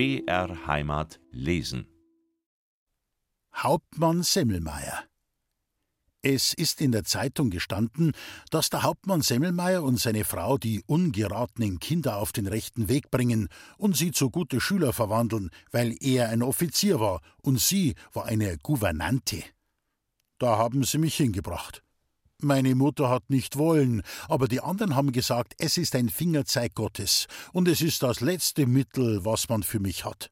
BR Heimat lesen. Hauptmann Semmelmeier es ist in der Zeitung gestanden, dass der Hauptmann Semmelmeier und seine Frau die ungeratenen Kinder auf den rechten Weg bringen und sie zu gute Schüler verwandeln, weil er ein Offizier war und sie war eine Gouvernante. Da haben sie mich hingebracht. Meine Mutter hat nicht wollen, aber die anderen haben gesagt, es ist ein Fingerzeig Gottes und es ist das letzte Mittel, was man für mich hat.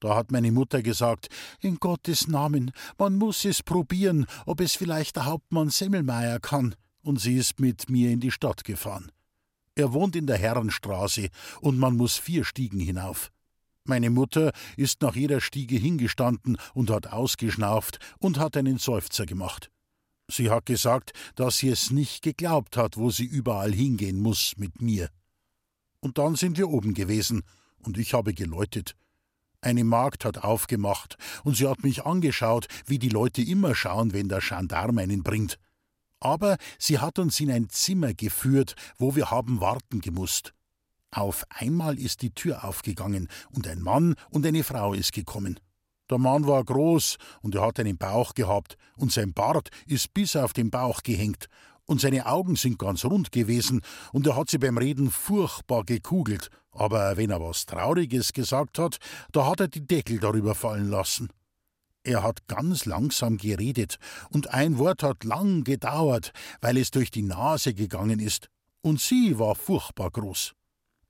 Da hat meine Mutter gesagt, in Gottes Namen, man muss es probieren, ob es vielleicht der Hauptmann Semmelmeier kann, und sie ist mit mir in die Stadt gefahren. Er wohnt in der Herrenstraße, und man muss vier Stiegen hinauf. Meine Mutter ist nach jeder Stiege hingestanden und hat ausgeschnauft und hat einen Seufzer gemacht. Sie hat gesagt, dass sie es nicht geglaubt hat, wo sie überall hingehen muss mit mir. Und dann sind wir oben gewesen, und ich habe geläutet. Eine Magd hat aufgemacht, und sie hat mich angeschaut, wie die Leute immer schauen, wenn der Gendarm einen bringt. Aber sie hat uns in ein Zimmer geführt, wo wir haben warten gemusst. Auf einmal ist die Tür aufgegangen, und ein Mann und eine Frau ist gekommen. Der Mann war groß, und er hat einen Bauch gehabt, und sein Bart ist bis auf den Bauch gehängt, und seine Augen sind ganz rund gewesen, und er hat sie beim Reden furchtbar gekugelt, aber wenn er was Trauriges gesagt hat, da hat er die Deckel darüber fallen lassen. Er hat ganz langsam geredet, und ein Wort hat lang gedauert, weil es durch die Nase gegangen ist, und sie war furchtbar groß.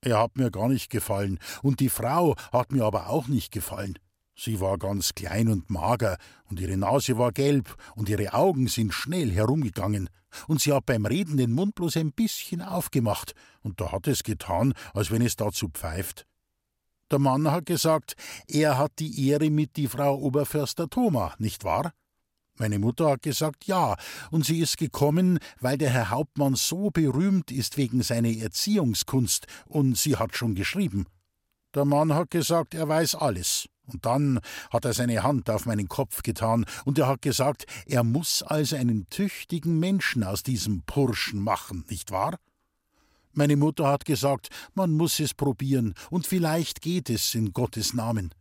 Er hat mir gar nicht gefallen, und die Frau hat mir aber auch nicht gefallen. Sie war ganz klein und mager, und ihre Nase war gelb, und ihre Augen sind schnell herumgegangen, und sie hat beim Reden den Mund bloß ein bisschen aufgemacht, und da hat es getan, als wenn es dazu pfeift. Der Mann hat gesagt, er hat die Ehre mit die Frau Oberförster Thoma, nicht wahr? Meine Mutter hat gesagt ja, und sie ist gekommen, weil der Herr Hauptmann so berühmt ist wegen seiner Erziehungskunst, und sie hat schon geschrieben. Der Mann hat gesagt, er weiß alles. Und dann hat er seine Hand auf meinen Kopf getan, und er hat gesagt, er muss also einen tüchtigen Menschen aus diesem Burschen machen, nicht wahr? Meine Mutter hat gesagt, man muss es probieren, und vielleicht geht es in Gottes Namen.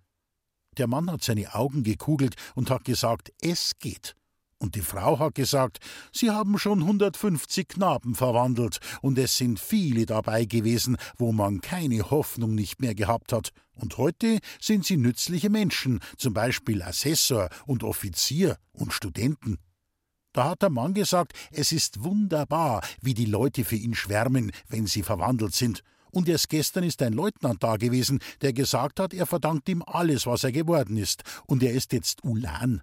Der Mann hat seine Augen gekugelt und hat gesagt, es geht. Und die Frau hat gesagt, sie haben schon 150 Knaben verwandelt, und es sind viele dabei gewesen, wo man keine Hoffnung nicht mehr gehabt hat. Und heute sind sie nützliche Menschen, zum Beispiel Assessor und Offizier und Studenten. Da hat der Mann gesagt, es ist wunderbar, wie die Leute für ihn schwärmen, wenn sie verwandelt sind. Und erst gestern ist ein Leutnant da gewesen, der gesagt hat, er verdankt ihm alles, was er geworden ist, und er ist jetzt Ulan.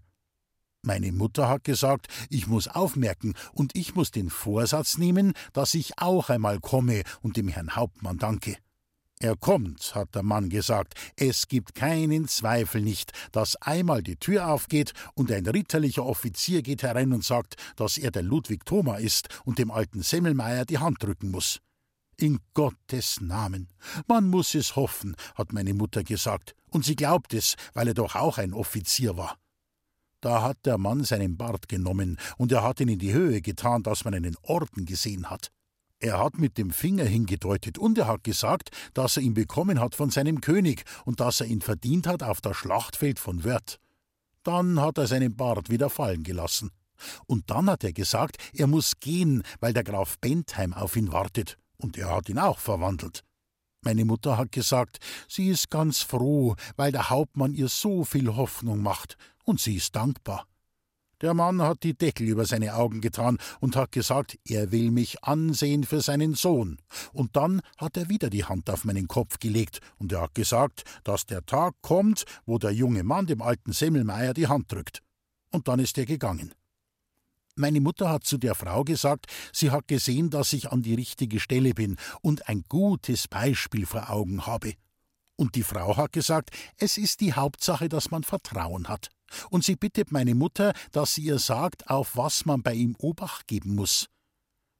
Meine Mutter hat gesagt, ich muss aufmerken und ich muss den Vorsatz nehmen, dass ich auch einmal komme und dem Herrn Hauptmann danke. Er kommt, hat der Mann gesagt. Es gibt keinen Zweifel nicht, dass einmal die Tür aufgeht und ein ritterlicher Offizier geht herein und sagt, dass er der Ludwig Thoma ist und dem alten Semmelmeier die Hand drücken muss. In Gottes Namen. Man muss es hoffen, hat meine Mutter gesagt. Und sie glaubt es, weil er doch auch ein Offizier war. Da hat der Mann seinen Bart genommen und er hat ihn in die Höhe getan, dass man einen Orden gesehen hat. Er hat mit dem Finger hingedeutet und er hat gesagt, dass er ihn bekommen hat von seinem König und dass er ihn verdient hat auf das Schlachtfeld von Wörth. Dann hat er seinen Bart wieder fallen gelassen. Und dann hat er gesagt, er muss gehen, weil der Graf Bentheim auf ihn wartet. Und er hat ihn auch verwandelt. Meine Mutter hat gesagt, sie ist ganz froh, weil der Hauptmann ihr so viel Hoffnung macht, und sie ist dankbar. Der Mann hat die Deckel über seine Augen getan und hat gesagt, er will mich ansehen für seinen Sohn. Und dann hat er wieder die Hand auf meinen Kopf gelegt und er hat gesagt, dass der Tag kommt, wo der junge Mann dem alten Semmelmeier die Hand drückt. Und dann ist er gegangen. Meine Mutter hat zu der Frau gesagt, sie hat gesehen, dass ich an die richtige Stelle bin und ein gutes Beispiel vor Augen habe. Und die Frau hat gesagt, es ist die Hauptsache, dass man Vertrauen hat. Und sie bittet meine Mutter, dass sie ihr sagt, auf was man bei ihm Obacht geben muss.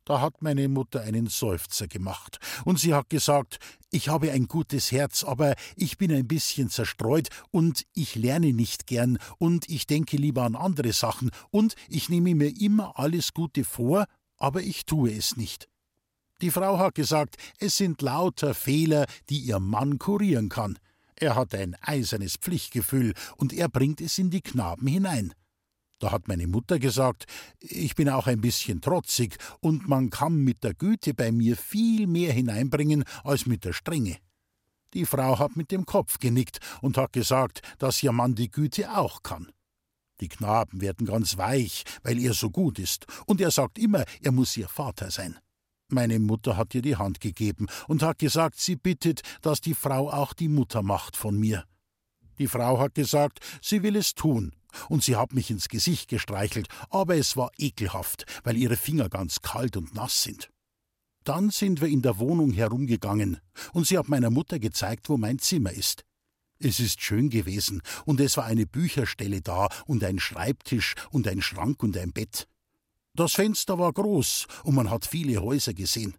Da hat meine Mutter einen Seufzer gemacht, und sie hat gesagt, ich habe ein gutes Herz, aber ich bin ein bisschen zerstreut, und ich lerne nicht gern, und ich denke lieber an andere Sachen, und ich nehme mir immer alles Gute vor, aber ich tue es nicht. Die Frau hat gesagt, es sind lauter Fehler, die ihr Mann kurieren kann. Er hat ein eisernes Pflichtgefühl und er bringt es in die Knaben hinein. Da hat meine Mutter gesagt, ich bin auch ein bisschen trotzig und man kann mit der Güte bei mir viel mehr hineinbringen als mit der Strenge. Die Frau hat mit dem Kopf genickt und hat gesagt, dass ihr Mann die Güte auch kann. Die Knaben werden ganz weich, weil er so gut ist, und er sagt immer, er muss ihr Vater sein. Meine Mutter hat ihr die Hand gegeben und hat gesagt, sie bittet, dass die Frau auch die Mutter macht von mir. Die Frau hat gesagt, sie will es tun, und sie hat mich ins Gesicht gestreichelt, aber es war ekelhaft, weil ihre Finger ganz kalt und nass sind. Dann sind wir in der Wohnung herumgegangen, und sie hat meiner Mutter gezeigt, wo mein Zimmer ist. Es ist schön gewesen, und es war eine Bücherstelle da und ein Schreibtisch und ein Schrank und ein Bett. Das Fenster war groß, und man hat viele Häuser gesehen.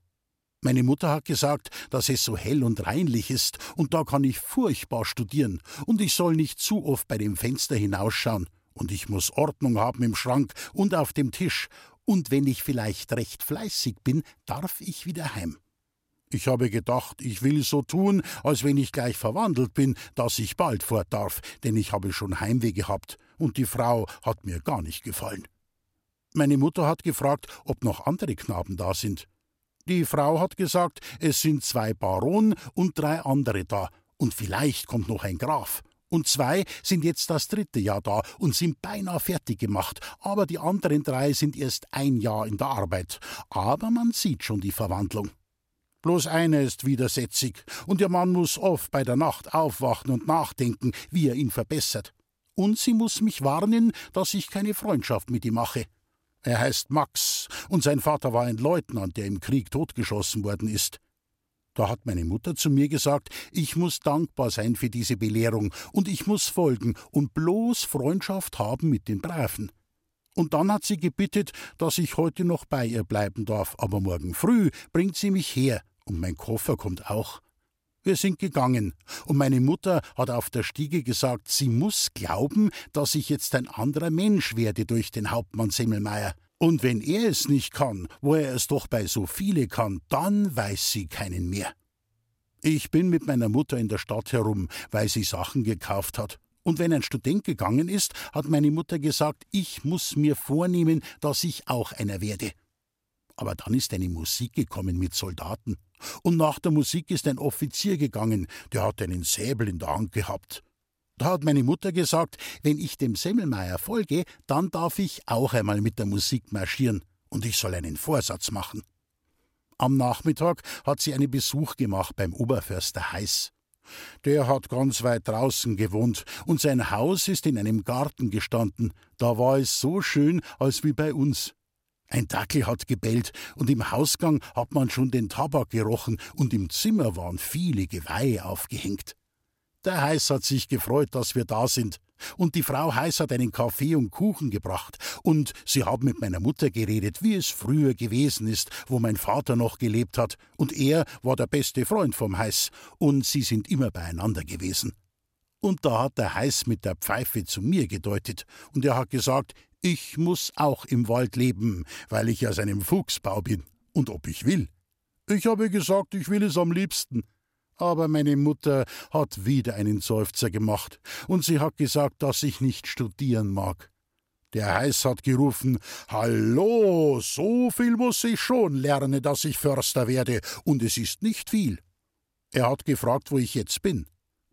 Meine Mutter hat gesagt, dass es so hell und reinlich ist, und da kann ich furchtbar studieren, und ich soll nicht zu oft bei dem Fenster hinausschauen, und ich muss Ordnung haben im Schrank und auf dem Tisch, und wenn ich vielleicht recht fleißig bin, darf ich wieder heim. Ich habe gedacht, ich will so tun, als wenn ich gleich verwandelt bin, dass ich bald fort darf, denn ich habe schon Heimweh gehabt, und die Frau hat mir gar nicht gefallen. Meine Mutter hat gefragt, ob noch andere Knaben da sind. Die Frau hat gesagt, es sind zwei Baronen und drei andere da, und vielleicht kommt noch ein Graf. Und zwei sind jetzt das dritte Jahr da und sind beinahe fertig gemacht, aber die anderen drei sind erst ein Jahr in der Arbeit. Aber man sieht schon die Verwandlung. Bloß einer ist widersetzig, und ihr Mann muss oft bei der Nacht aufwachen und nachdenken, wie er ihn verbessert. Und sie muss mich warnen, dass ich keine Freundschaft mit ihm mache. Er heißt Max, und sein Vater war ein Leutnant, der im Krieg totgeschossen worden ist. Da hat meine Mutter zu mir gesagt, ich muss dankbar sein für diese Belehrung, und ich muss folgen und bloß Freundschaft haben mit den Braven. Und dann hat sie gebittet, dass ich heute noch bei ihr bleiben darf, aber morgen früh bringt sie mich her, und mein Koffer kommt auch. Wir sind gegangen, und meine Mutter hat auf der Stiege gesagt, sie muss glauben, dass ich jetzt ein anderer Mensch werde durch den Hauptmann Semmelmeier. Und wenn er es nicht kann, wo er es doch bei so viele kann, dann weiß sie keinen mehr. Ich bin mit meiner Mutter in der Stadt herum, weil sie Sachen gekauft hat. Und wenn ein Student gegangen ist, hat meine Mutter gesagt, ich muss mir vornehmen, dass ich auch einer werde. Aber dann ist eine Musik gekommen mit Soldaten. Und nach der Musik ist ein Offizier gegangen, der hat einen Säbel in der Hand gehabt. Da hat meine Mutter gesagt, wenn ich dem Semmelmeier folge, dann darf ich auch einmal mit der Musik marschieren und ich soll einen Vorsatz machen. Am Nachmittag hat sie einen Besuch gemacht beim Oberförster Heiß. Der hat ganz weit draußen gewohnt und sein Haus ist in einem Garten gestanden. Da war es so schön, als wie bei uns. Ein Dackel hat gebellt, und im Hausgang hat man schon den Tabak gerochen, und im Zimmer waren viele Geweihe aufgehängt. Der Heiß hat sich gefreut, dass wir da sind, und die Frau Heiß hat einen Kaffee und Kuchen gebracht, und sie haben mit meiner Mutter geredet, wie es früher gewesen ist, wo mein Vater noch gelebt hat, und er war der beste Freund vom Heiß, und sie sind immer beieinander gewesen. Und da hat der Heiß mit der Pfeife zu mir gedeutet, und er hat gesagt, ich muss auch im Wald leben, weil ich aus einem Fuchsbau bin, und ob ich will. Ich habe gesagt, ich will es am liebsten. Aber meine Mutter hat wieder einen Seufzer gemacht, und sie hat gesagt, dass ich nicht studieren mag. Der Heiß hat gerufen Hallo, so viel muss ich schon lernen, dass ich Förster werde, und es ist nicht viel. Er hat gefragt, wo ich jetzt bin.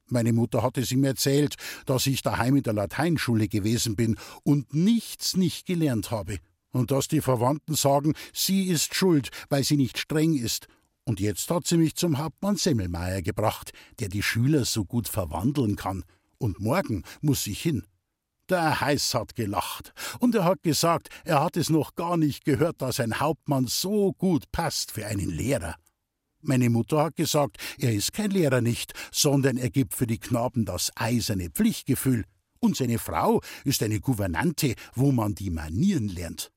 Meine Mutter hat es ihm erzählt, dass ich daheim in der Lateinschule gewesen bin und nichts nicht gelernt habe. Und dass die Verwandten sagen, sie ist schuld, weil sie nicht streng ist. Und jetzt hat sie mich zum Hauptmann Semmelmeier gebracht, der die Schüler so gut verwandeln kann. Und morgen muss ich hin. Der Heiß hat gelacht, und er hat gesagt, er hat es noch gar nicht gehört, dass ein Hauptmann so gut passt für einen Lehrer. Meine Mutter hat gesagt, er ist kein Lehrer nicht, sondern er gibt für die Knaben das eiserne Pflichtgefühl. Und seine Frau ist eine Gouvernante, wo man die Manieren lernt.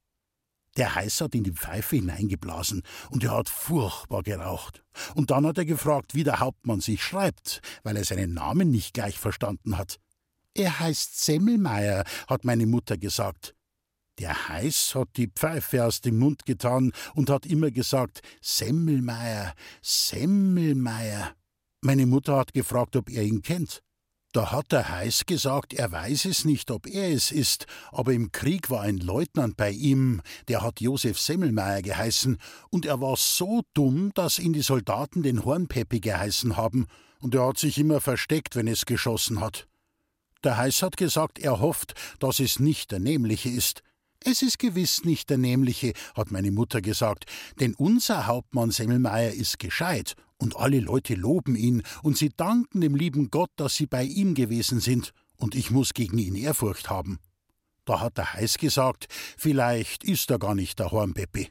Der Heiß hat in die Pfeife hineingeblasen und er hat furchtbar geraucht. Und dann hat er gefragt, wie der Hauptmann sich schreibt, weil er seinen Namen nicht gleich verstanden hat. Er heißt Semmelmeier, hat meine Mutter gesagt. Der Heiß hat die Pfeife aus dem Mund getan und hat immer gesagt Semmelmeier, Semmelmeier. Meine Mutter hat gefragt, ob er ihn kennt. Da hat der Heiß gesagt, er weiß es nicht, ob er es ist, aber im Krieg war ein Leutnant bei ihm, der hat Josef Semmelmeier geheißen, und er war so dumm, dass ihn die Soldaten den Hornpeppi geheißen haben, und er hat sich immer versteckt, wenn es geschossen hat. Der Heiß hat gesagt, er hofft, dass es nicht der Nämliche ist. Es ist gewiss nicht der Nämliche, hat meine Mutter gesagt, denn unser Hauptmann Semmelmeier ist gescheit und alle Leute loben ihn und sie danken dem lieben Gott, dass sie bei ihm gewesen sind, und ich muss gegen ihn Ehrfurcht haben. Da hat der Heiß gesagt, vielleicht ist er gar nicht der Hornpeppi.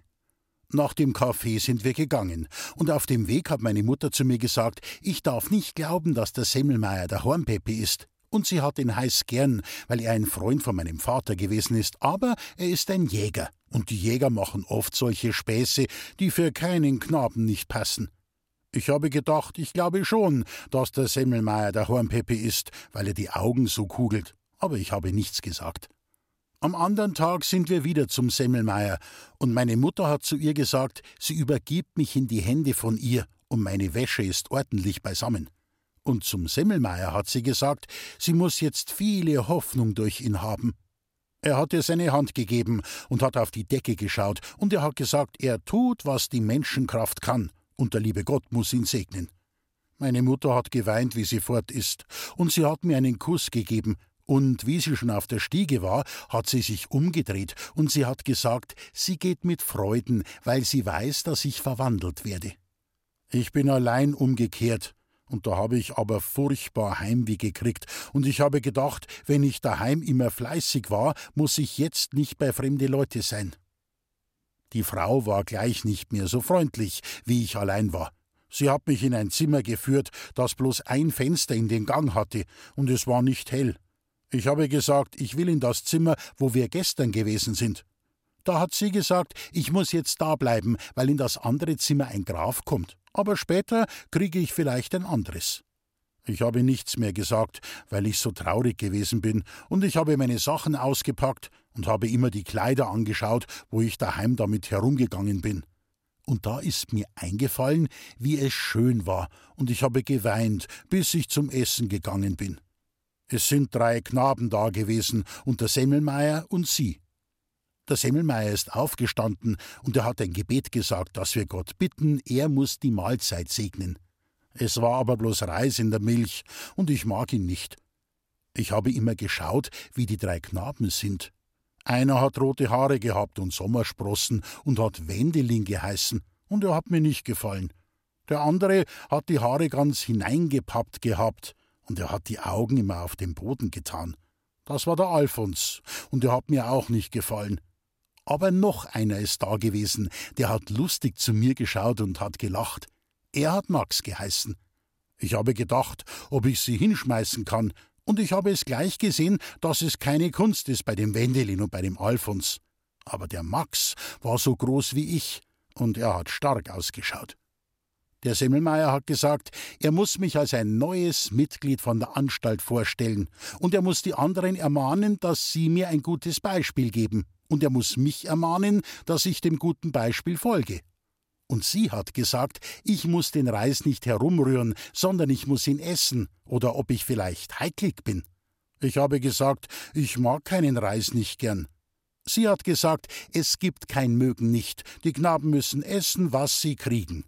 Nach dem Kaffee sind wir gegangen, und auf dem Weg hat meine Mutter zu mir gesagt, ich darf nicht glauben, dass der Semmelmeier der Hornpeppi ist. Und sie hat ihn heiß gern, weil er ein Freund von meinem Vater gewesen ist, aber er ist ein Jäger, und die Jäger machen oft solche Späße, die für keinen Knaben nicht passen. Ich habe gedacht, ich glaube schon, dass der Semmelmeier der Hornpeppi ist, weil er die Augen so kugelt, aber ich habe nichts gesagt. Am anderen Tag sind wir wieder zum Semmelmeier, und meine Mutter hat zu ihr gesagt, sie übergibt mich in die Hände von ihr, und meine Wäsche ist ordentlich beisammen. Und zum Semmelmeier hat sie gesagt, sie muss jetzt viele Hoffnung durch ihn haben. Er hat ihr seine Hand gegeben und hat auf die Decke geschaut, und er hat gesagt, er tut, was die Menschenkraft kann, und der liebe Gott muss ihn segnen. Meine Mutter hat geweint, wie sie fort ist, und sie hat mir einen Kuss gegeben, und wie sie schon auf der Stiege war, hat sie sich umgedreht, und sie hat gesagt, sie geht mit Freuden, weil sie weiß, dass ich verwandelt werde. Ich bin allein umgekehrt, und da habe ich aber furchtbar Heimweh gekriegt, und ich habe gedacht, wenn ich daheim immer fleißig war, muss ich jetzt nicht bei fremde Leute sein. Die Frau war gleich nicht mehr so freundlich, wie ich allein war. Sie hat mich in ein Zimmer geführt, das bloß ein Fenster in den Gang hatte, und es war nicht hell. Ich habe gesagt, ich will in das Zimmer, wo wir gestern gewesen sind. Da hat sie gesagt, ich muss jetzt da bleiben, weil in das andere Zimmer ein Graf kommt. Aber später kriege ich vielleicht ein anderes. Ich habe nichts mehr gesagt, weil ich so traurig gewesen bin, und ich habe meine Sachen ausgepackt und habe immer die Kleider angeschaut, wo ich daheim damit herumgegangen bin. Und da ist mir eingefallen, wie es schön war, und ich habe geweint, bis ich zum Essen gegangen bin. Es sind drei Knaben da gewesen, und der Semmelmeier und sie. Der Semmelmeier ist aufgestanden, und er hat ein Gebet gesagt, dass wir Gott bitten, er muss die Mahlzeit segnen. Es war aber bloß Reis in der Milch, und ich mag ihn nicht. Ich habe immer geschaut, wie die drei Knaben sind. Einer hat rote Haare gehabt und Sommersprossen und hat Wendelin geheißen, und er hat mir nicht gefallen. Der andere hat die Haare ganz hineingepappt gehabt, und er hat die Augen immer auf den Boden getan. Das war der Alfons, und er hat mir auch nicht gefallen. Aber noch einer ist da gewesen, der hat lustig zu mir geschaut und hat gelacht. Er hat Max geheißen. Ich habe gedacht, ob ich sie hinschmeißen kann, und ich habe es gleich gesehen, dass es keine Kunst ist bei dem Wendelin und bei dem Alfons. Aber der Max war so groß wie ich, und er hat stark ausgeschaut. Der Semmelmeier hat gesagt, er muss mich als ein neues Mitglied von der Anstalt vorstellen, und er muss die anderen ermahnen, dass sie mir ein gutes Beispiel geben, und er muss mich ermahnen, dass ich dem guten Beispiel folge. Und sie hat gesagt, ich muss den Reis nicht herumrühren, sondern ich muss ihn essen, oder ob ich vielleicht heiklig bin. Ich habe gesagt, ich mag keinen Reis nicht gern. Sie hat gesagt, es gibt kein Mögen nicht, die Knaben müssen essen, was sie kriegen.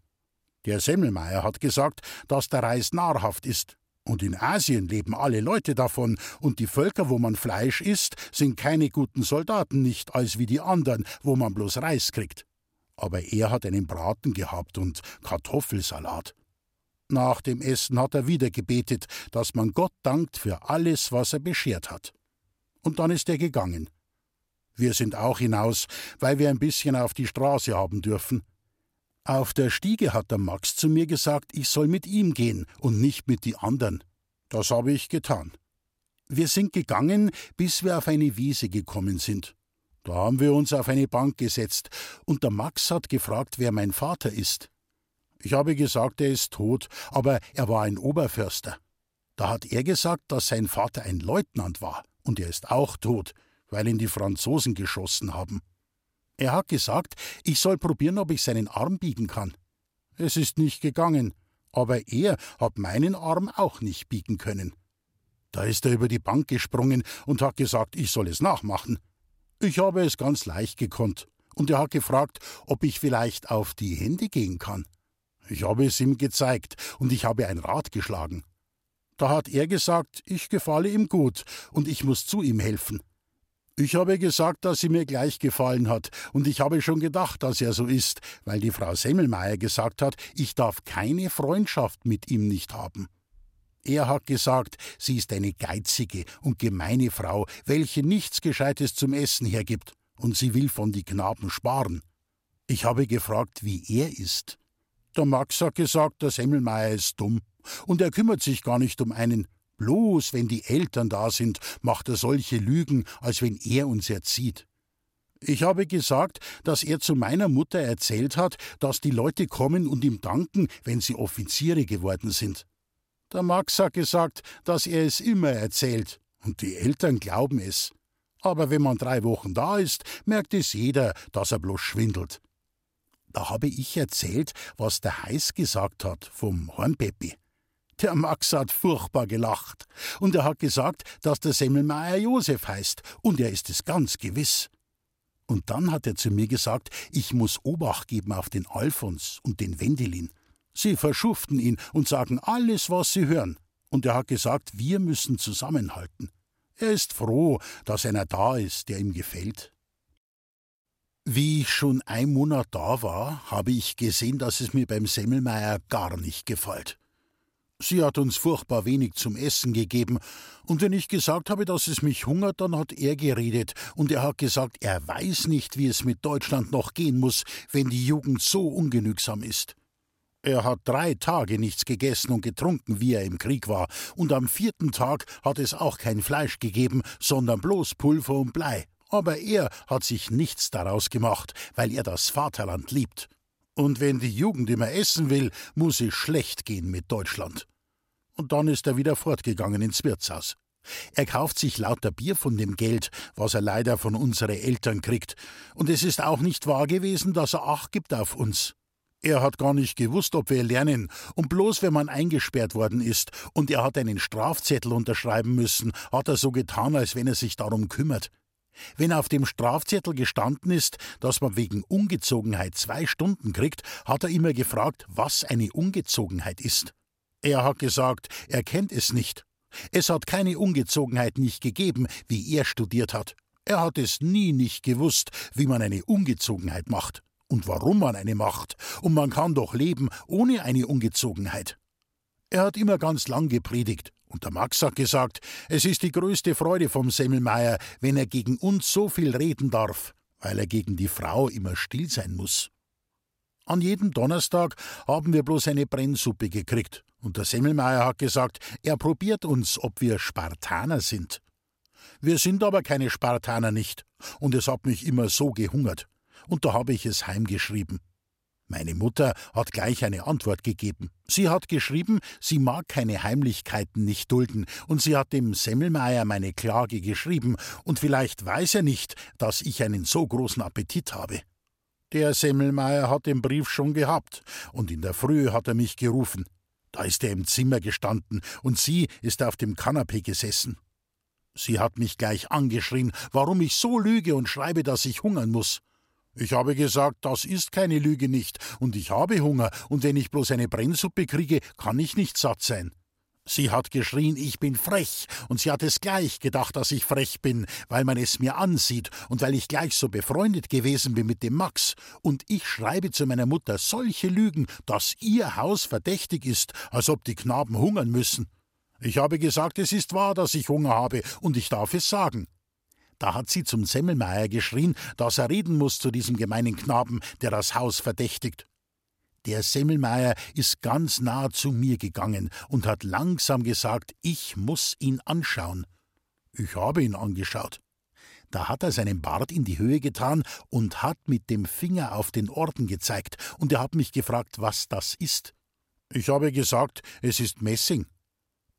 Der Semmelmeier hat gesagt, dass der Reis nahrhaft ist. Und in Asien leben alle Leute davon, und die Völker, wo man Fleisch isst, sind keine guten Soldaten nicht als wie die anderen, wo man bloß Reis kriegt aber er hat einen Braten gehabt und Kartoffelsalat. Nach dem Essen hat er wieder gebetet, dass man Gott dankt für alles, was er beschert hat. Und dann ist er gegangen. Wir sind auch hinaus, weil wir ein bisschen auf die Straße haben dürfen. Auf der Stiege hat der Max zu mir gesagt, ich soll mit ihm gehen und nicht mit die anderen. Das habe ich getan. Wir sind gegangen, bis wir auf eine Wiese gekommen sind. Da haben wir uns auf eine Bank gesetzt, und der Max hat gefragt, wer mein Vater ist. Ich habe gesagt, er ist tot, aber er war ein Oberförster. Da hat er gesagt, dass sein Vater ein Leutnant war, und er ist auch tot, weil ihn die Franzosen geschossen haben. Er hat gesagt, ich soll probieren, ob ich seinen Arm biegen kann. Es ist nicht gegangen, Aber er hat meinen Arm auch nicht biegen können. Da ist er über die Bank gesprungen und hat gesagt, ich soll es nachmachen. Ich habe es ganz leicht gekonnt, und er hat gefragt, ob ich vielleicht auf die Hände gehen kann. Ich habe es ihm gezeigt, und ich habe ein Rad geschlagen. Da hat er gesagt, ich gefalle ihm gut, und ich muss zu ihm helfen. Ich habe gesagt, dass sie mir gleich gefallen hat, und ich habe schon gedacht, dass er so ist, weil die Frau Semmelmeier gesagt hat, ich darf keine Freundschaft mit ihm nicht haben. Er hat gesagt, sie ist eine geizige und gemeine Frau, welche nichts Gescheites zum Essen hergibt, und sie will von die Knaben sparen. Ich habe gefragt, wie er ist. Der Max hat gesagt, der Semmelmeier ist dumm, und er kümmert sich gar nicht um einen. Bloß wenn die Eltern da sind, macht er solche Lügen, als wenn er uns erzieht. Ich habe gesagt, dass er zu meiner Mutter erzählt hat, dass die Leute kommen und ihm danken, wenn sie Offiziere geworden sind. Der Max hat gesagt, dass er es immer erzählt, und die Eltern glauben es. Aber wenn man drei Wochen da ist, merkt es jeder, dass er bloß schwindelt. Da habe ich erzählt, was der Heiß gesagt hat vom Hornpeppi. Der Max hat furchtbar gelacht, und er hat gesagt, dass der Semmelmeier Josef heißt, und er ist es ganz gewiss. Und dann hat er zu mir gesagt, ich muss Obacht geben auf den Alfons und den Wendelin. Sie verschuften ihn und sagen alles, was sie hören. Und er hat gesagt, wir müssen zusammenhalten. Er ist froh, dass einer da ist, der ihm gefällt. Wie ich schon ein Monat da war, habe ich gesehen, dass es mir beim Semmelmeier gar nicht gefällt. Sie hat uns furchtbar wenig zum Essen gegeben, und wenn ich gesagt habe, dass es mich hungert, dann hat er geredet, und er hat gesagt, er weiß nicht, wie es mit Deutschland noch gehen muss, wenn die Jugend so ungenügsam ist. Er hat drei Tage nichts gegessen und getrunken, wie er im Krieg war, und am vierten Tag hat es auch kein Fleisch gegeben, sondern bloß Pulver und Blei. Aber er hat sich nichts daraus gemacht, weil er das Vaterland liebt. Und wenn die Jugend immer essen will, muss es schlecht gehen mit Deutschland. Und dann ist er wieder fortgegangen ins Wirtshaus. Er kauft sich lauter Bier von dem Geld, was er leider von unseren Eltern kriegt, und es ist auch nicht wahr gewesen, dass er Acht gibt auf uns. Er hat gar nicht gewusst, ob wir lernen, und bloß wenn man eingesperrt worden ist und er hat einen Strafzettel unterschreiben müssen, hat er so getan, als wenn er sich darum kümmert. Wenn auf dem Strafzettel gestanden ist, dass man wegen Ungezogenheit zwei Stunden kriegt, hat er immer gefragt, was eine Ungezogenheit ist. Er hat gesagt, er kennt es nicht. Es hat keine Ungezogenheit nicht gegeben, wie er studiert hat. Er hat es nie nicht gewusst, wie man eine Ungezogenheit macht und warum man eine macht, und man kann doch leben ohne eine Ungezogenheit. Er hat immer ganz lang gepredigt, und der Max hat gesagt, es ist die größte Freude vom Semmelmeier, wenn er gegen uns so viel reden darf, weil er gegen die Frau immer still sein muss. An jedem Donnerstag haben wir bloß eine Brennsuppe gekriegt, und der Semmelmeier hat gesagt, er probiert uns, ob wir Spartaner sind. Wir sind aber keine Spartaner nicht, und es hat mich immer so gehungert und da habe ich es heimgeschrieben. Meine Mutter hat gleich eine Antwort gegeben. Sie hat geschrieben, sie mag keine Heimlichkeiten nicht dulden, und sie hat dem Semmelmeier meine Klage geschrieben, und vielleicht weiß er nicht, dass ich einen so großen Appetit habe. Der Semmelmeier hat den Brief schon gehabt, und in der Früh hat er mich gerufen. Da ist er im Zimmer gestanden, und sie ist auf dem Kanapee gesessen. Sie hat mich gleich angeschrien, warum ich so lüge und schreibe, dass ich hungern muss. Ich habe gesagt, das ist keine Lüge nicht, und ich habe Hunger, und wenn ich bloß eine Brennsuppe kriege, kann ich nicht satt sein. Sie hat geschrien, ich bin frech, und sie hat es gleich gedacht, dass ich frech bin, weil man es mir ansieht und weil ich gleich so befreundet gewesen bin mit dem Max, und ich schreibe zu meiner Mutter solche Lügen, dass ihr Haus verdächtig ist, als ob die Knaben hungern müssen. Ich habe gesagt, es ist wahr, dass ich Hunger habe, und ich darf es sagen. Da hat sie zum Semmelmeier geschrien, dass er reden muss zu diesem gemeinen Knaben, der das Haus verdächtigt. Der Semmelmeier ist ganz nah zu mir gegangen und hat langsam gesagt, ich muss ihn anschauen. Ich habe ihn angeschaut. Da hat er seinen Bart in die Höhe getan und hat mit dem Finger auf den Orden gezeigt, und er hat mich gefragt, was das ist. Ich habe gesagt, es ist Messing.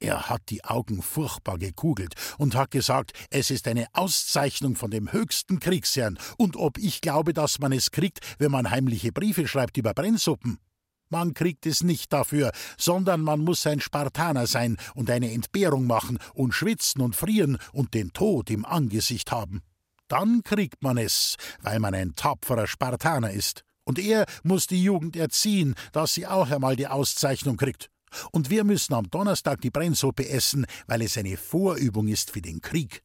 Er hat die Augen furchtbar gekugelt und hat gesagt, es ist eine Auszeichnung von dem höchsten Kriegsherrn und ob ich glaube, dass man es kriegt, wenn man heimliche Briefe schreibt über Brennsuppen. Man kriegt es nicht dafür, sondern man muss ein Spartaner sein und eine Entbehrung machen und schwitzen und frieren und den Tod im Angesicht haben. Dann kriegt man es, weil man ein tapferer Spartaner ist. Und er muss die Jugend erziehen, dass sie auch einmal die Auszeichnung kriegt. Und wir müssen am Donnerstag die Brennsuppe essen, weil es eine Vorübung ist für den Krieg.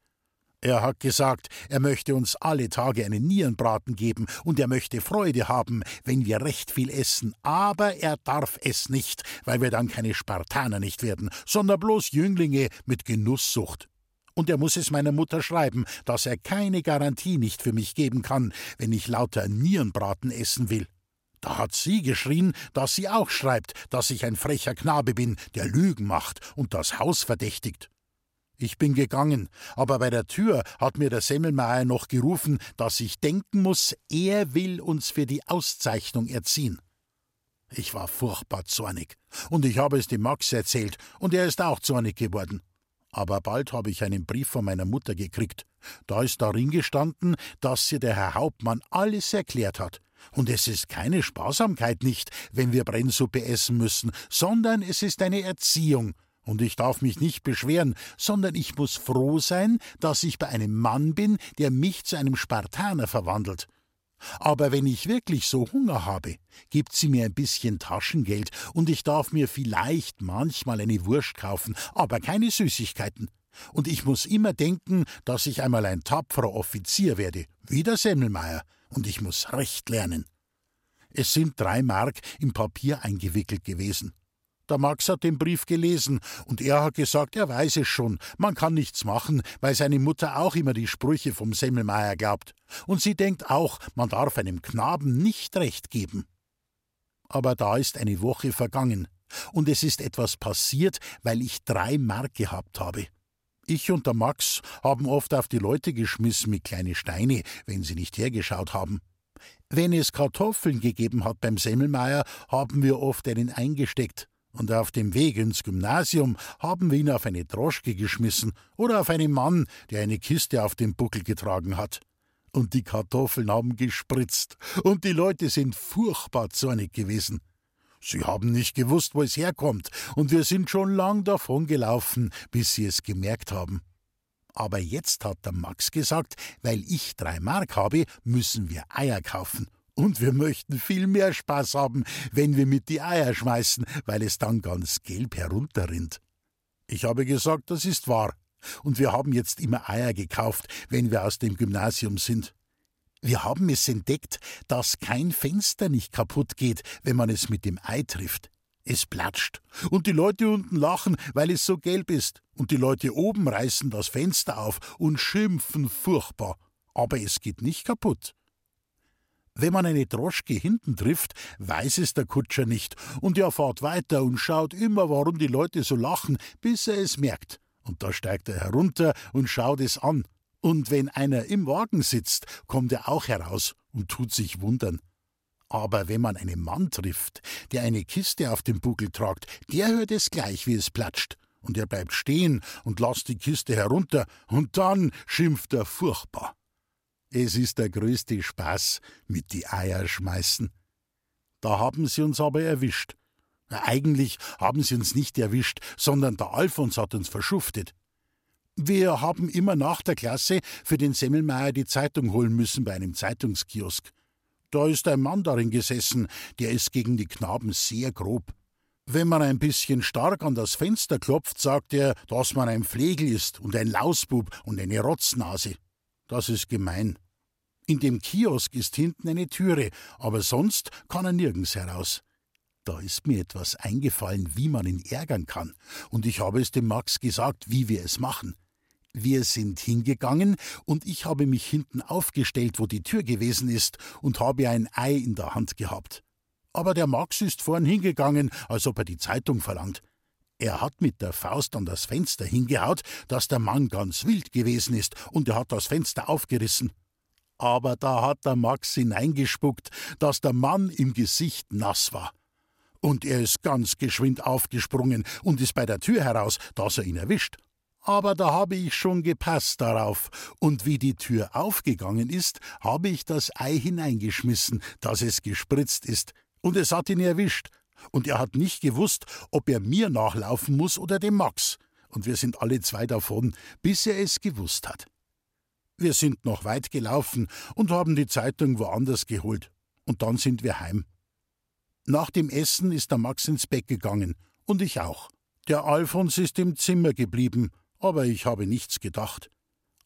Er hat gesagt, er möchte uns alle Tage einen Nierenbraten geben und er möchte Freude haben, wenn wir recht viel essen, aber er darf es nicht, weil wir dann keine Spartaner nicht werden, sondern bloß Jünglinge mit Genusssucht. Und er muss es meiner Mutter schreiben, dass er keine Garantie nicht für mich geben kann, wenn ich lauter Nierenbraten essen will. Da hat sie geschrien, dass sie auch schreibt, dass ich ein frecher Knabe bin, der Lügen macht und das Haus verdächtigt. Ich bin gegangen, aber bei der Tür hat mir der Semmelmeier noch gerufen, dass ich denken muss, er will uns für die Auszeichnung erziehen. Ich war furchtbar zornig, und ich habe es dem Max erzählt, und er ist auch zornig geworden. Aber bald habe ich einen Brief von meiner Mutter gekriegt. Da ist darin gestanden, dass ihr der Herr Hauptmann alles erklärt hat. Und es ist keine Sparsamkeit nicht, wenn wir Brennsuppe essen müssen, sondern es ist eine Erziehung, und ich darf mich nicht beschweren, sondern ich muss froh sein, dass ich bei einem Mann bin, der mich zu einem Spartaner verwandelt. Aber wenn ich wirklich so Hunger habe, gibt sie mir ein bisschen Taschengeld und ich darf mir vielleicht manchmal eine Wurst kaufen, aber keine Süßigkeiten. Und ich muss immer denken, dass ich einmal ein tapferer Offizier werde, wie der Semmelmeier, und ich muss Recht lernen. Es sind drei Mark im Papier eingewickelt gewesen. Der Max hat den Brief gelesen und er hat gesagt, er weiß es schon, man kann nichts machen, weil seine Mutter auch immer die Sprüche vom Semmelmeier glaubt. Und sie denkt auch, man darf einem Knaben nicht recht geben. Aber da ist eine Woche vergangen und es ist etwas passiert, weil ich drei Mark gehabt habe. Ich und der Max haben oft auf die Leute geschmissen mit kleine Steine, wenn sie nicht hergeschaut haben. Wenn es Kartoffeln gegeben hat beim Semmelmeier, haben wir oft einen eingesteckt und auf dem Weg ins Gymnasium haben wir ihn auf eine Droschke geschmissen oder auf einen Mann, der eine Kiste auf dem Buckel getragen hat. Und die Kartoffeln haben gespritzt, und die Leute sind furchtbar zornig gewesen. Sie haben nicht gewusst, wo es herkommt, und wir sind schon lang davon gelaufen, bis sie es gemerkt haben. Aber jetzt hat der Max gesagt, weil ich drei Mark habe, müssen wir Eier kaufen. Und wir möchten viel mehr Spaß haben, wenn wir mit die Eier schmeißen, weil es dann ganz gelb herunterrinnt. Ich habe gesagt, das ist wahr. Und wir haben jetzt immer Eier gekauft, wenn wir aus dem Gymnasium sind. Wir haben es entdeckt, dass kein Fenster nicht kaputt geht, wenn man es mit dem Ei trifft. Es platscht. Und die Leute unten lachen, weil es so gelb ist. Und die Leute oben reißen das Fenster auf und schimpfen furchtbar. Aber es geht nicht kaputt. Wenn man eine Droschke hinten trifft, weiß es der Kutscher nicht, und er fährt weiter und schaut immer, warum die Leute so lachen, bis er es merkt. Und da steigt er herunter und schaut es an. Und wenn einer im Wagen sitzt, kommt er auch heraus und tut sich wundern. Aber wenn man einen Mann trifft, der eine Kiste auf dem Buckel tragt, der hört es gleich, wie es platscht. Und er bleibt stehen und lässt die Kiste herunter, und dann schimpft er furchtbar. Es ist der größte Spaß mit die Eier schmeißen. Da haben sie uns aber erwischt. Eigentlich haben sie uns nicht erwischt, sondern der Alfons hat uns verschuftet. Wir haben immer nach der Klasse für den Semmelmeier die Zeitung holen müssen bei einem Zeitungskiosk. Da ist ein Mann darin gesessen, der ist gegen die Knaben sehr grob. Wenn man ein bisschen stark an das Fenster klopft, sagt er, dass man ein Flegel ist und ein Lausbub und eine Rotznase. Das ist gemein. In dem Kiosk ist hinten eine Türe, aber sonst kann er nirgends heraus. Da ist mir etwas eingefallen, wie man ihn ärgern kann, und ich habe es dem Max gesagt, wie wir es machen. Wir sind hingegangen, und ich habe mich hinten aufgestellt, wo die Tür gewesen ist, und habe ein Ei in der Hand gehabt. Aber der Max ist vorn hingegangen, als ob er die Zeitung verlangt. Er hat mit der Faust an das Fenster hingehaut, dass der Mann ganz wild gewesen ist, und er hat das Fenster aufgerissen aber da hat der Max hineingespuckt, dass der Mann im Gesicht nass war. Und er ist ganz geschwind aufgesprungen und ist bei der Tür heraus, dass er ihn erwischt. Aber da habe ich schon gepasst darauf, und wie die Tür aufgegangen ist, habe ich das Ei hineingeschmissen, dass es gespritzt ist, und es hat ihn erwischt. Und er hat nicht gewusst, ob er mir nachlaufen muss oder dem Max. Und wir sind alle zwei davon, bis er es gewusst hat. Wir sind noch weit gelaufen und haben die Zeitung woanders geholt. Und dann sind wir heim. Nach dem Essen ist der Max ins Bett gegangen und ich auch. Der Alfons ist im Zimmer geblieben, aber ich habe nichts gedacht.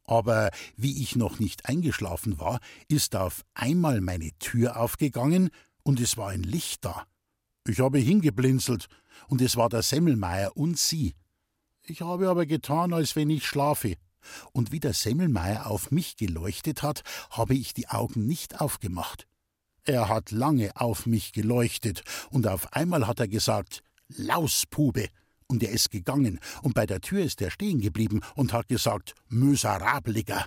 Aber wie ich noch nicht eingeschlafen war, ist auf einmal meine Tür aufgegangen und es war ein Licht da. Ich habe hingeblinzelt und es war der Semmelmeier und sie. Ich habe aber getan, als wenn ich schlafe. Und wie der Semmelmeier auf mich geleuchtet hat, habe ich die Augen nicht aufgemacht. Er hat lange auf mich geleuchtet, und auf einmal hat er gesagt Lauspube, und er ist gegangen, und bei der Tür ist er stehen geblieben und hat gesagt Miserabliger.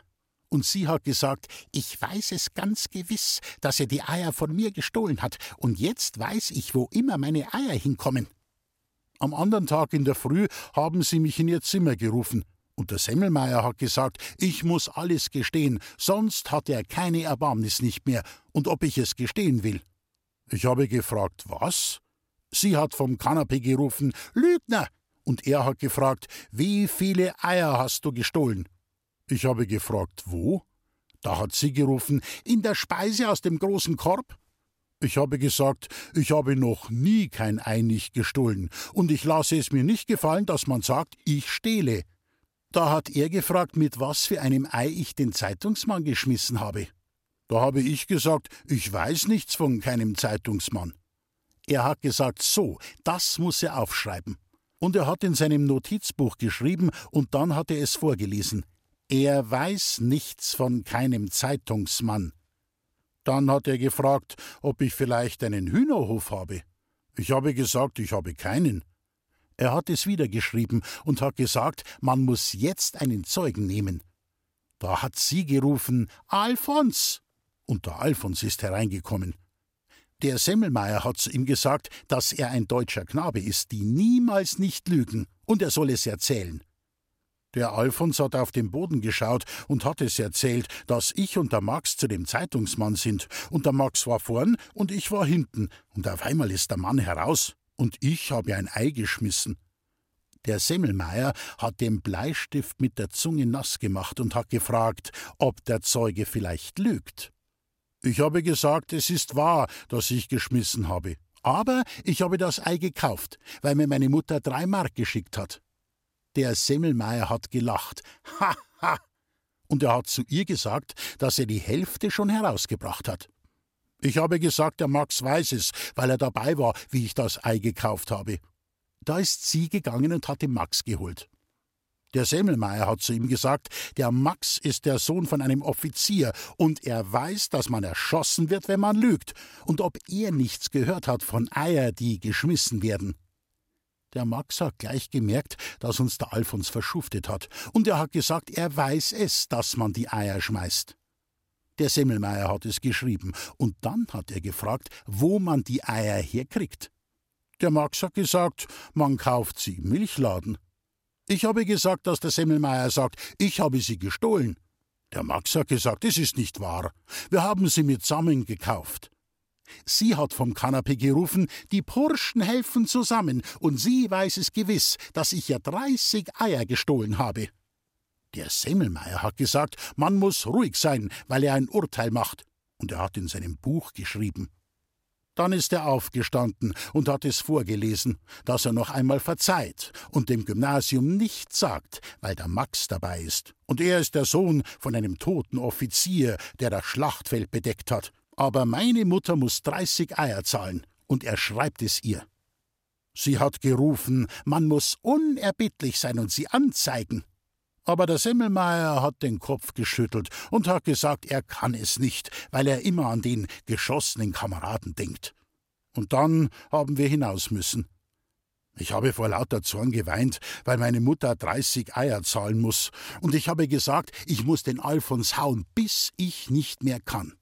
Und sie hat gesagt, ich weiß es ganz gewiss, dass er die Eier von mir gestohlen hat, und jetzt weiß ich, wo immer meine Eier hinkommen. Am anderen Tag in der Früh haben sie mich in ihr Zimmer gerufen, und der Semmelmeier hat gesagt, ich muss alles gestehen, sonst hat er keine Erbarmnis nicht mehr, und ob ich es gestehen will. Ich habe gefragt, was? Sie hat vom Kanapee gerufen, Lügner! Und er hat gefragt, wie viele Eier hast du gestohlen? Ich habe gefragt, wo? Da hat sie gerufen, in der Speise aus dem großen Korb. Ich habe gesagt, ich habe noch nie kein Ei nicht gestohlen, und ich lasse es mir nicht gefallen, dass man sagt, ich stehle. Da hat er gefragt, mit was für einem Ei ich den Zeitungsmann geschmissen habe. Da habe ich gesagt, ich weiß nichts von keinem Zeitungsmann. Er hat gesagt, so, das muss er aufschreiben. Und er hat in seinem Notizbuch geschrieben und dann hat er es vorgelesen. Er weiß nichts von keinem Zeitungsmann. Dann hat er gefragt, ob ich vielleicht einen Hühnerhof habe. Ich habe gesagt, ich habe keinen. Er hat es wieder geschrieben und hat gesagt, man muss jetzt einen Zeugen nehmen. Da hat sie gerufen, Alfons! Und der Alfons ist hereingekommen. Der Semmelmeier hat zu ihm gesagt, dass er ein deutscher Knabe ist, die niemals nicht lügen, und er soll es erzählen. Der Alfons hat auf den Boden geschaut und hat es erzählt, dass ich und der Max zu dem Zeitungsmann sind, und der Max war vorn und ich war hinten, und auf einmal ist der Mann heraus und ich habe ein Ei geschmissen. Der Semmelmeier hat den Bleistift mit der Zunge nass gemacht und hat gefragt, ob der Zeuge vielleicht lügt. Ich habe gesagt, es ist wahr, dass ich geschmissen habe. Aber ich habe das Ei gekauft, weil mir meine Mutter drei Mark geschickt hat. Der Semmelmeier hat gelacht. Ha, ha! Und er hat zu ihr gesagt, dass er die Hälfte schon herausgebracht hat. Ich habe gesagt, der Max weiß es, weil er dabei war, wie ich das Ei gekauft habe. Da ist sie gegangen und hat den Max geholt. Der Semmelmeier hat zu ihm gesagt, der Max ist der Sohn von einem Offizier und er weiß, dass man erschossen wird, wenn man lügt, und ob er nichts gehört hat von Eier, die geschmissen werden. Der Max hat gleich gemerkt, dass uns der Alfons verschuftet hat, und er hat gesagt, er weiß es, dass man die Eier schmeißt. Der Semmelmeier hat es geschrieben, und dann hat er gefragt, wo man die Eier herkriegt. Der Max hat gesagt, man kauft sie im Milchladen. Ich habe gesagt, dass der Semmelmeier sagt, ich habe sie gestohlen. Der Max hat gesagt, es ist nicht wahr. Wir haben sie mitsammen gekauft. Sie hat vom Kanapee gerufen, die Burschen helfen zusammen, und sie weiß es gewiss, dass ich ja dreißig Eier gestohlen habe. Der Semmelmeier hat gesagt, man muss ruhig sein, weil er ein Urteil macht, und er hat in seinem Buch geschrieben. Dann ist er aufgestanden und hat es vorgelesen, dass er noch einmal verzeiht und dem Gymnasium nichts sagt, weil der Max dabei ist. Und er ist der Sohn von einem toten Offizier, der das Schlachtfeld bedeckt hat. Aber meine Mutter muss dreißig Eier zahlen, und er schreibt es ihr. Sie hat gerufen, man muss unerbittlich sein und sie anzeigen. Aber der Semmelmeier hat den Kopf geschüttelt und hat gesagt, er kann es nicht, weil er immer an den geschossenen Kameraden denkt. Und dann haben wir hinaus müssen. Ich habe vor lauter Zorn geweint, weil meine Mutter dreißig Eier zahlen muss, und ich habe gesagt, ich muss den Alfons hauen, bis ich nicht mehr kann.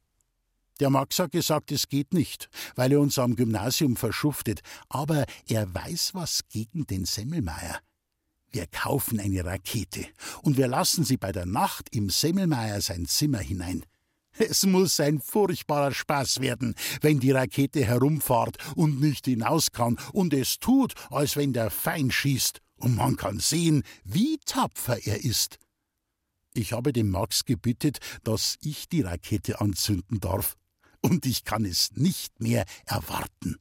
Der Max hat gesagt, es geht nicht, weil er uns am Gymnasium verschuftet, aber er weiß was gegen den Semmelmeier. Wir kaufen eine Rakete und wir lassen sie bei der Nacht im Semmelmeier sein Zimmer hinein. Es muss ein furchtbarer Spaß werden, wenn die Rakete herumfahrt und nicht hinaus kann und es tut, als wenn der Feind schießt, und man kann sehen, wie tapfer er ist. Ich habe dem Max gebittet, dass ich die Rakete anzünden darf, und ich kann es nicht mehr erwarten.